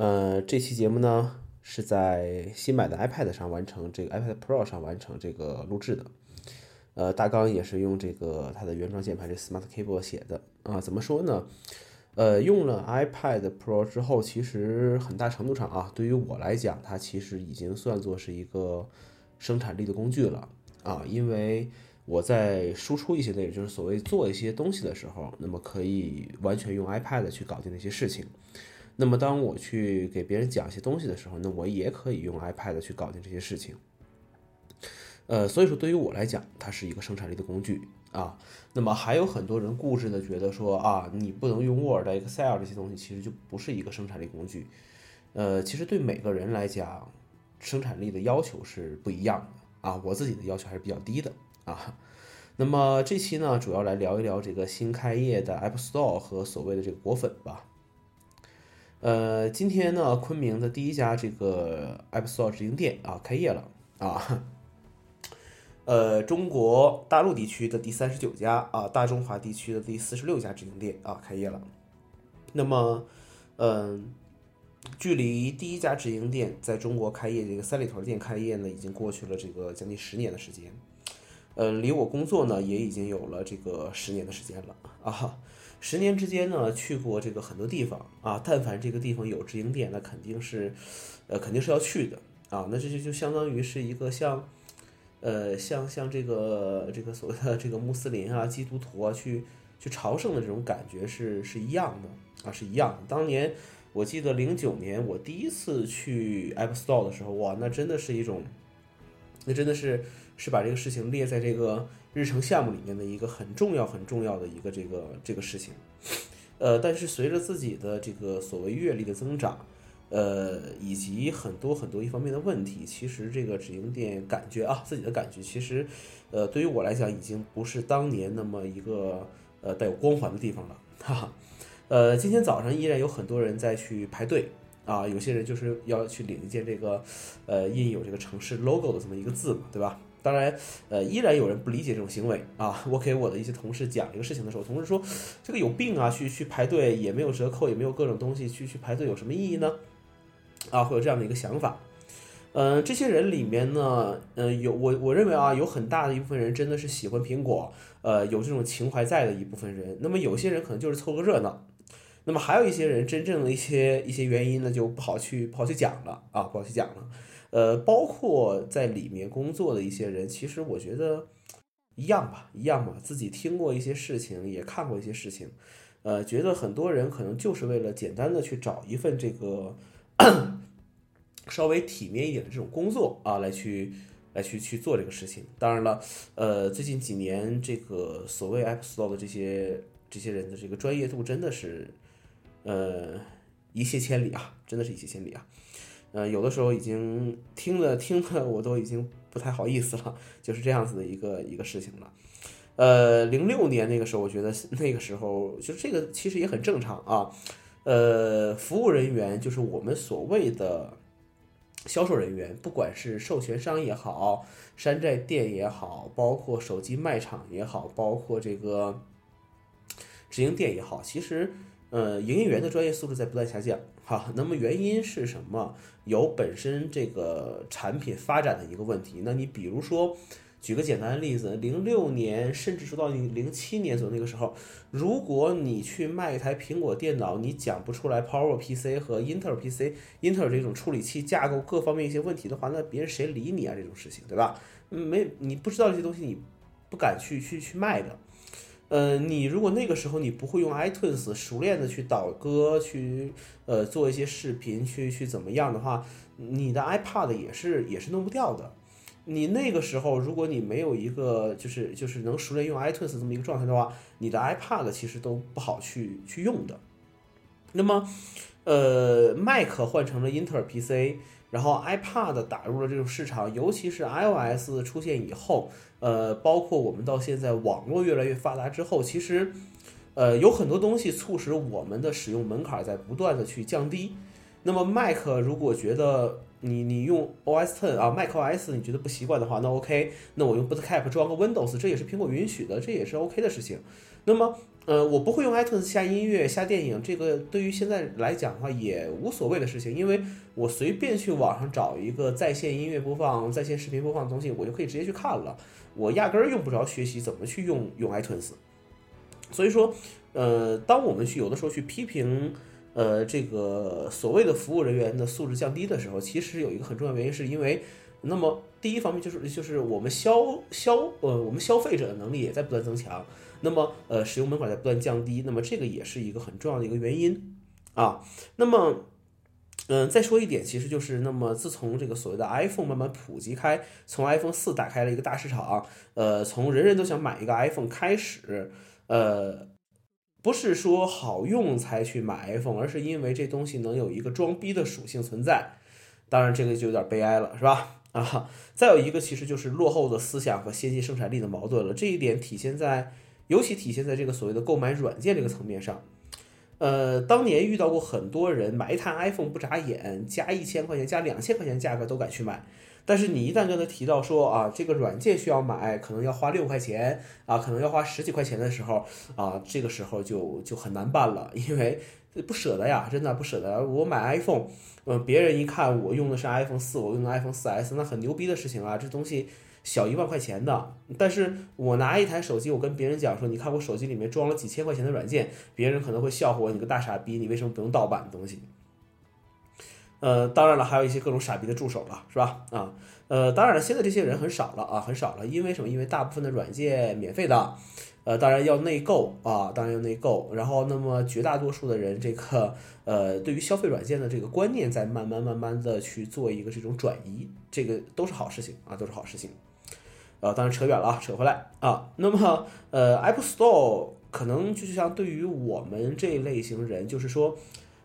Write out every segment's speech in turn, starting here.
呃，这期节目呢是在新买的 iPad 上完成，这个 iPad Pro 上完成这个录制的。呃，大纲也是用这个它的原装键盘这 Smart Keyboard 写的啊。怎么说呢？呃，用了 iPad Pro 之后，其实很大程度上啊，对于我来讲，它其实已经算作是一个生产力的工具了啊。因为我在输出一些内容，就是所谓做一些东西的时候，那么可以完全用 iPad 去搞定那些事情。那么当我去给别人讲一些东西的时候，那我也可以用 iPad 去搞定这些事情。呃，所以说对于我来讲，它是一个生产力的工具啊。那么还有很多人固执的觉得说啊，你不能用 Word、Excel 这些东西，其实就不是一个生产力工具。呃，其实对每个人来讲，生产力的要求是不一样的啊。我自己的要求还是比较低的啊。那么这期呢，主要来聊一聊这个新开业的 App Store 和所谓的这个果粉吧。呃，今天呢，昆明的第一家这个 App Store 直营店啊开业了啊。呃，中国大陆地区的第三十九家啊，大中华地区的第四十六家直营店啊，开业了。那么，嗯，距离第一家直营店在中国开业这个三里屯店开业呢，已经过去了这个将近十年的时间。呃，离我工作呢，也已经有了这个十年的时间了啊。十年之间呢，去过这个很多地方啊，但凡这个地方有直营店，那肯定是，呃，肯定是要去的啊。那这就就相当于是一个像。呃，像像这个这个所谓的这个穆斯林啊、基督徒啊，去去朝圣的这种感觉是是一样的啊，是一样的。当年我记得零九年我第一次去 App Store 的时候，哇，那真的是一种，那真的是是把这个事情列在这个日程项目里面的一个很重要很重要的一个这个这个事情。呃，但是随着自己的这个所谓阅历的增长。呃，以及很多很多一方面的问题，其实这个直营店感觉啊，自己的感觉，其实，呃，对于我来讲，已经不是当年那么一个呃带有光环的地方了，哈哈。呃，今天早上依然有很多人在去排队啊，有些人就是要去领一件这个呃印有这个城市 logo 的这么一个字嘛，对吧？当然，呃，依然有人不理解这种行为啊。我给我的一些同事讲这个事情的时候，同事说这个有病啊，去去排队也没有折扣，也没有各种东西，去去排队有什么意义呢？啊，会有这样的一个想法，嗯，这些人里面呢，嗯，有我我认为啊，有很大的一部分人真的是喜欢苹果，呃，有这种情怀在的一部分人。那么有些人可能就是凑个热闹，那么还有一些人真正的一些一些原因呢，就不好去不好去讲了啊，不好去讲了。呃，包括在里面工作的一些人，其实我觉得一样吧，一样吧，自己听过一些事情，也看过一些事情，呃，觉得很多人可能就是为了简单的去找一份这个。稍微体面一点的这种工作啊，来去来去去做这个事情。当然了，呃，最近几年这个所谓 App Store 的这些这些人的这个专业度真的是，呃，一泻千里啊，真的是一泻千里啊。呃，有的时候已经听了听了，我都已经不太好意思了，就是这样子的一个一个事情了。呃，零六年那个时候，我觉得那个时候就这个其实也很正常啊。呃，服务人员就是我们所谓的销售人员，不管是授权商也好，山寨店也好，包括手机卖场也好，包括这个直营店也好，其实，呃，营业员的专业素质在不断下降。哈，那么原因是什么？有本身这个产品发展的一个问题。那你比如说。举个简单的例子，零六年甚至说到你零七年左右那个时候，如果你去卖一台苹果电脑，你讲不出来 Power PC 和 Intel PC、Intel 这种处理器架构各方面一些问题的话，那别人谁理你啊？这种事情，对吧？没你不知道这些东西，你不敢去去去卖的。呃，你如果那个时候你不会用 iTunes 熟练的去导歌，去呃做一些视频，去去怎么样的话，你的 iPad 也是也是弄不掉的。你那个时候，如果你没有一个就是就是能熟练用 iTunes 这么一个状态的话，你的 iPad 其实都不好去去用的。那么，呃，Mac 换成了英特尔 PC，然后 iPad 打入了这种市场，尤其是 iOS 出现以后，呃，包括我们到现在网络越来越发达之后，其实，呃，有很多东西促使我们的使用门槛在不断的去降低。那么 Mac 如果觉得你你用 OS Ten 啊，Mac OS 你觉得不习惯的话，那 OK，那我用 Bootcamp 装个 Windows，这也是苹果允许的，这也是 OK 的事情。那么呃，我不会用 iTunes 下音乐、下电影，这个对于现在来讲的话也无所谓的事情，因为我随便去网上找一个在线音乐播放、在线视频播放的东西，我就可以直接去看了，我压根儿用不着学习怎么去用用 iTunes。所以说，呃，当我们去有的时候去批评，呃，这个所谓的服务人员的素质降低的时候，其实有一个很重要原因，是因为，那么第一方面就是就是我们消消呃我们消费者的能力也在不断增强，那么呃使用门槛在不断降低，那么这个也是一个很重要的一个原因啊。那么，嗯，再说一点，其实就是那么自从这个所谓的 iPhone 慢慢普及开，从 iPhone 四打开了一个大市场，呃，从人人都想买一个 iPhone 开始。呃，不是说好用才去买 iPhone，而是因为这东西能有一个装逼的属性存在。当然，这个就有点悲哀了，是吧？啊，再有一个其实就是落后的思想和先进生产力的矛盾了。这一点体现在，尤其体现在这个所谓的购买软件这个层面上。呃，当年遇到过很多人买一台 iPhone 不眨眼，加一千块钱、加两千块钱价格都敢去买。但是你一旦跟他提到说啊，这个软件需要买，可能要花六块钱啊，可能要花十几块钱的时候啊，这个时候就就很难办了，因为不舍得呀，真的不舍得。我买 iPhone，嗯，别人一看我用的是 iPhone 四，我用的 iPhone 四 S，那很牛逼的事情啊，这东西小一万块钱的。但是我拿一台手机，我跟别人讲说，你看我手机里面装了几千块钱的软件，别人可能会笑话我，你个大傻逼，你为什么不用盗版的东西？呃，当然了，还有一些各种傻逼的助手了，是吧？啊，呃，当然了，现在这些人很少了啊，很少了，因为什么？因为大部分的软件免费的，呃，当然要内购啊，当然要内购。然后，那么绝大多数的人，这个呃，对于消费软件的这个观念，在慢慢慢慢的去做一个这种转移，这个都是好事情啊，都是好事情。呃，当然扯远了啊，扯回来啊，那么呃，Apple Store 可能就像对于我们这一类型人，就是说。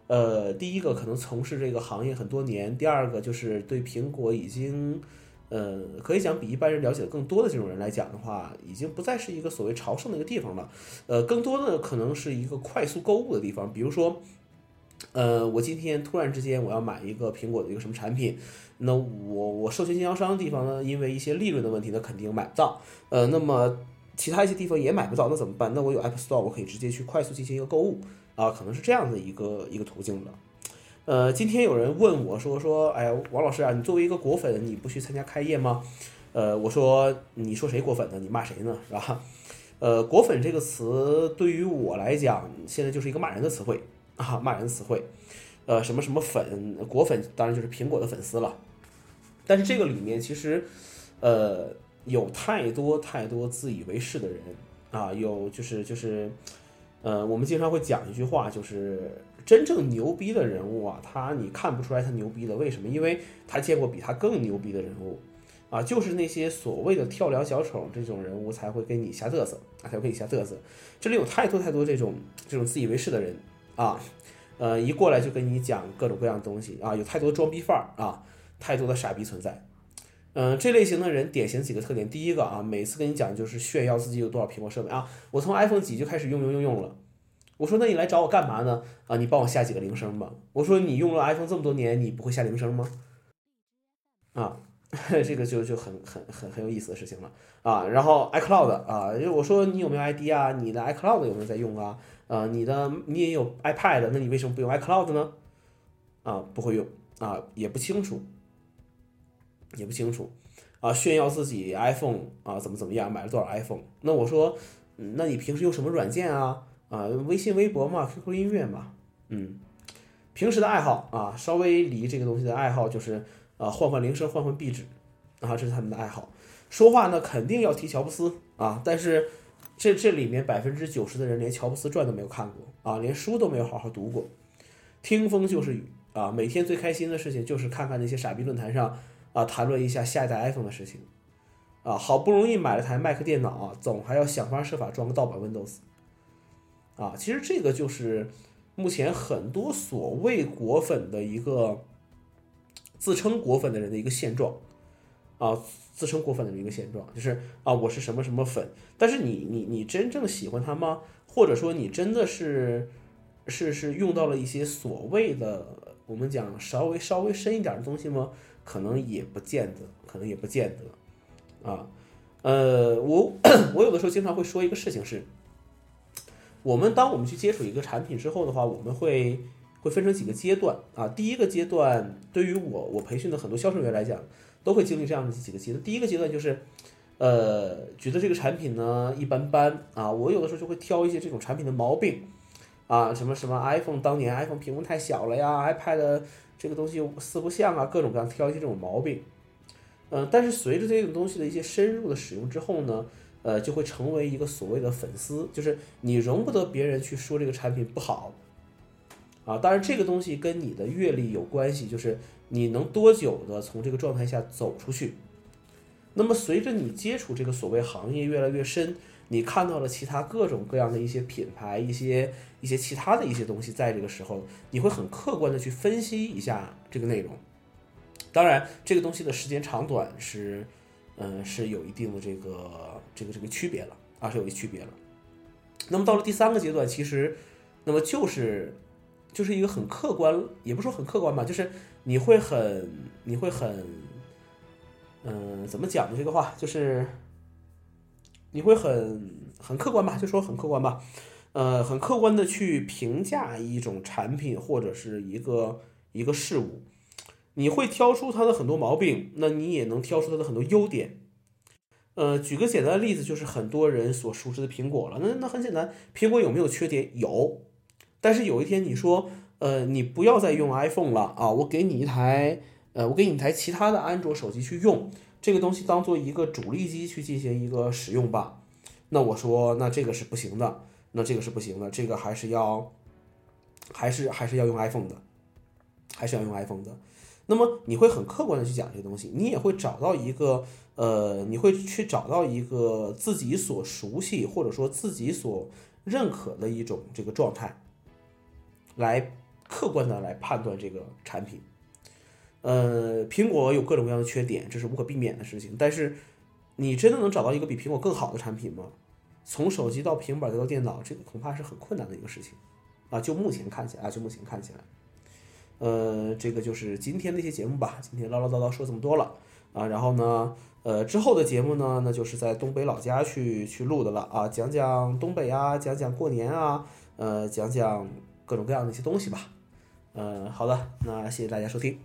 呃，第一个可能从事这个行业很多年，第二个就是对苹果已经，呃，可以讲比一般人了解的更多的这种人来讲的话，已经不再是一个所谓朝圣的一个地方了。呃，更多的可能是一个快速购物的地方。比如说，呃，我今天突然之间我要买一个苹果的一个什么产品，那我我授权经销商的地方呢，因为一些利润的问题，那肯定买不到。呃，那么其他一些地方也买不到，那怎么办？那我有 App Store，我可以直接去快速进行一个购物。啊，可能是这样的一个一个途径的，呃，今天有人问我说说，哎呀，王老师啊，你作为一个果粉，你不去参加开业吗？呃，我说，你说谁果粉呢？你骂谁呢？是吧？呃，果粉这个词对于我来讲，现在就是一个骂人的词汇啊，骂人词汇。呃，什么什么粉，果粉当然就是苹果的粉丝了。但是这个里面其实，呃，有太多太多自以为是的人啊，有就是就是。呃，我们经常会讲一句话，就是真正牛逼的人物啊，他你看不出来他牛逼的，为什么？因为他见过比他更牛逼的人物，啊，就是那些所谓的跳梁小丑这种人物才会跟你瞎嘚瑟，才会跟你瞎嘚瑟。这里有太多太多这种这种自以为是的人啊，呃，一过来就跟你讲各种各样的东西啊，有太多装逼范儿啊，太多的傻逼存在。嗯，这类型的人典型几个特点。第一个啊，每次跟你讲就是炫耀自己有多少苹果设备啊，我从 iPhone 几就开始用用用用了。我说那你来找我干嘛呢？啊，你帮我下几个铃声吧。我说你用了 iPhone 这么多年，你不会下铃声吗？啊，这个就就很很很很有意思的事情了啊。然后 iCloud 啊，我说你有没有 ID 啊？你的 iCloud 有没有在用啊？啊，你的你也有 iPad，那你为什么不用 iCloud 呢？啊，不会用啊，也不清楚。也不清楚，啊，炫耀自己 iPhone 啊，怎么怎么样，买了多少 iPhone？那我说，那你平时用什么软件啊？啊，微信、微博嘛，QQ 音乐嘛，嗯，平时的爱好啊，稍微离这个东西的爱好就是啊，换换铃声，换换壁纸，啊，这是他们的爱好。说话呢，肯定要提乔布斯啊，但是这这里面百分之九十的人连乔布斯传都没有看过啊，连书都没有好好读过，听风就是雨啊，每天最开心的事情就是看看那些傻逼论坛上。啊，谈论一下下一代 iPhone 的事情，啊，好不容易买了台 Mac 电脑啊，总还要想方设法装个盗版 Windows，啊，其实这个就是目前很多所谓果粉的一个自称果粉的人的一个现状，啊，自称果粉的人一个现状，就是啊，我是什么什么粉，但是你你你真正喜欢他吗？或者说你真的是是是用到了一些所谓的我们讲稍微稍微深一点的东西吗？可能也不见得，可能也不见得，啊，呃，我我有的时候经常会说一个事情是，我们当我们去接触一个产品之后的话，我们会会分成几个阶段啊。第一个阶段，对于我我培训的很多销售员来讲，都会经历这样的几个阶段。第一个阶段就是，呃，觉得这个产品呢一般般啊，我有的时候就会挑一些这种产品的毛病啊，什么什么 iPhone 当年 iPhone 屏幕太小了呀，iPad 这个东西四不像啊，各种各样挑一些这种毛病。嗯，但是随着这种东西的一些深入的使用之后呢，呃，就会成为一个所谓的粉丝，就是你容不得别人去说这个产品不好，啊，当然这个东西跟你的阅历有关系，就是你能多久的从这个状态下走出去。那么随着你接触这个所谓行业越来越深，你看到了其他各种各样的一些品牌、一些一些其他的一些东西，在这个时候，你会很客观的去分析一下这个内容。当然，这个东西的时间长短是。嗯，是有一定的这个这个这个区别了啊，是有一区别了。那么到了第三个阶段，其实，那么就是就是一个很客观，也不说很客观吧，就是你会很你会很，嗯，怎么讲的这个话，就是你会很很客观吧，就说很客观吧，呃，很客观的去评价一种产品或者是一个一个事物。你会挑出它的很多毛病，那你也能挑出它的很多优点。呃，举个简单的例子，就是很多人所熟知的苹果了。那那很简单，苹果有没有缺点？有。但是有一天你说，呃，你不要再用 iPhone 了啊，我给你一台，呃，我给你一台其他的安卓手机去用，这个东西当做一个主力机去进行一个使用吧。那我说，那这个是不行的，那这个是不行的，这个还是要，还是还是要用 iPhone 的，还是要用 iPhone 的。那么你会很客观的去讲这个东西，你也会找到一个，呃，你会去找到一个自己所熟悉或者说自己所认可的一种这个状态，来客观的来判断这个产品。呃，苹果有各种各样的缺点，这是无可避免的事情。但是，你真的能找到一个比苹果更好的产品吗？从手机到平板再到电脑，这个恐怕是很困难的一个事情啊！就目前看起来，就目前看起来。呃，这个就是今天的一些节目吧。今天唠唠叨叨说这么多了啊，然后呢，呃，之后的节目呢，那就是在东北老家去去录的了啊，讲讲东北啊，讲讲过年啊，呃，讲讲各种各样的一些东西吧。嗯，好的，那谢谢大家收听。